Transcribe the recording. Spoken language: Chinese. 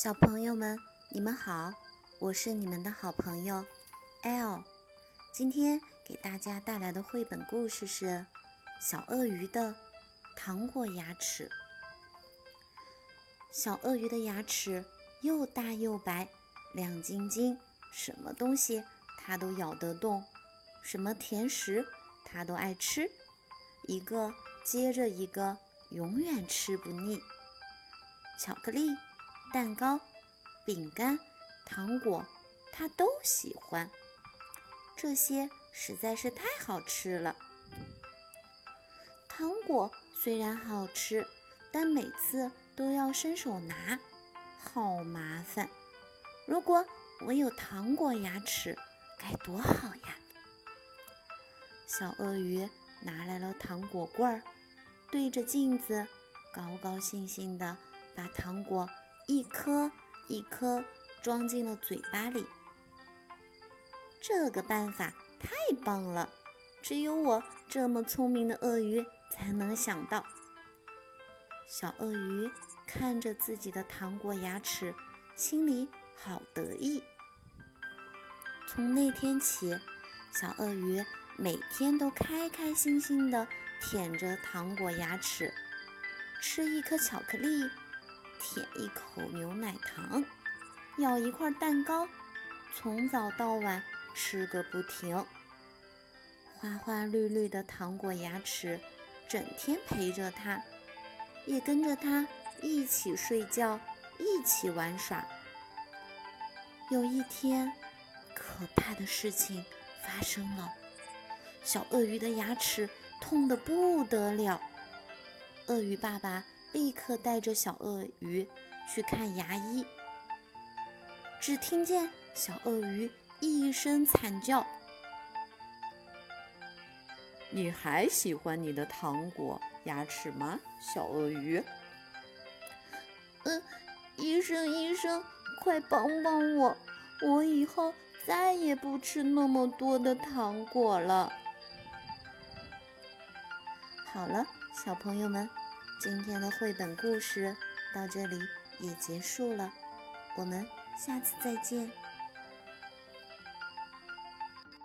小朋友们，你们好，我是你们的好朋友 L。今天给大家带来的绘本故事是《小鳄鱼的糖果牙齿》。小鳄鱼的牙齿又大又白，亮晶晶，什么东西它都咬得动，什么甜食它都爱吃，一个接着一个，永远吃不腻。巧克力。蛋糕、饼干、糖果，他都喜欢。这些实在是太好吃了。糖果虽然好吃，但每次都要伸手拿，好麻烦。如果我有糖果牙齿，该多好呀！小鳄鱼拿来了糖果罐儿，对着镜子，高高兴兴地把糖果。一颗一颗装进了嘴巴里，这个办法太棒了，只有我这么聪明的鳄鱼才能想到。小鳄鱼看着自己的糖果牙齿，心里好得意。从那天起，小鳄鱼每天都开开心心地舔着糖果牙齿，吃一颗巧克力。舔一口牛奶糖，咬一块蛋糕，从早到晚吃个不停。花花绿绿的糖果牙齿，整天陪着他，也跟着他一起睡觉，一起玩耍。有一天，可怕的事情发生了，小鳄鱼的牙齿痛得不得了。鳄鱼爸爸。立刻带着小鳄鱼去看牙医。只听见小鳄鱼一声惨叫：“你还喜欢你的糖果牙齿吗，小鳄鱼？”“嗯，医生，医生，快帮帮我！我以后再也不吃那么多的糖果了。”好了，小朋友们。今天的绘本故事到这里也结束了，我们下次再见。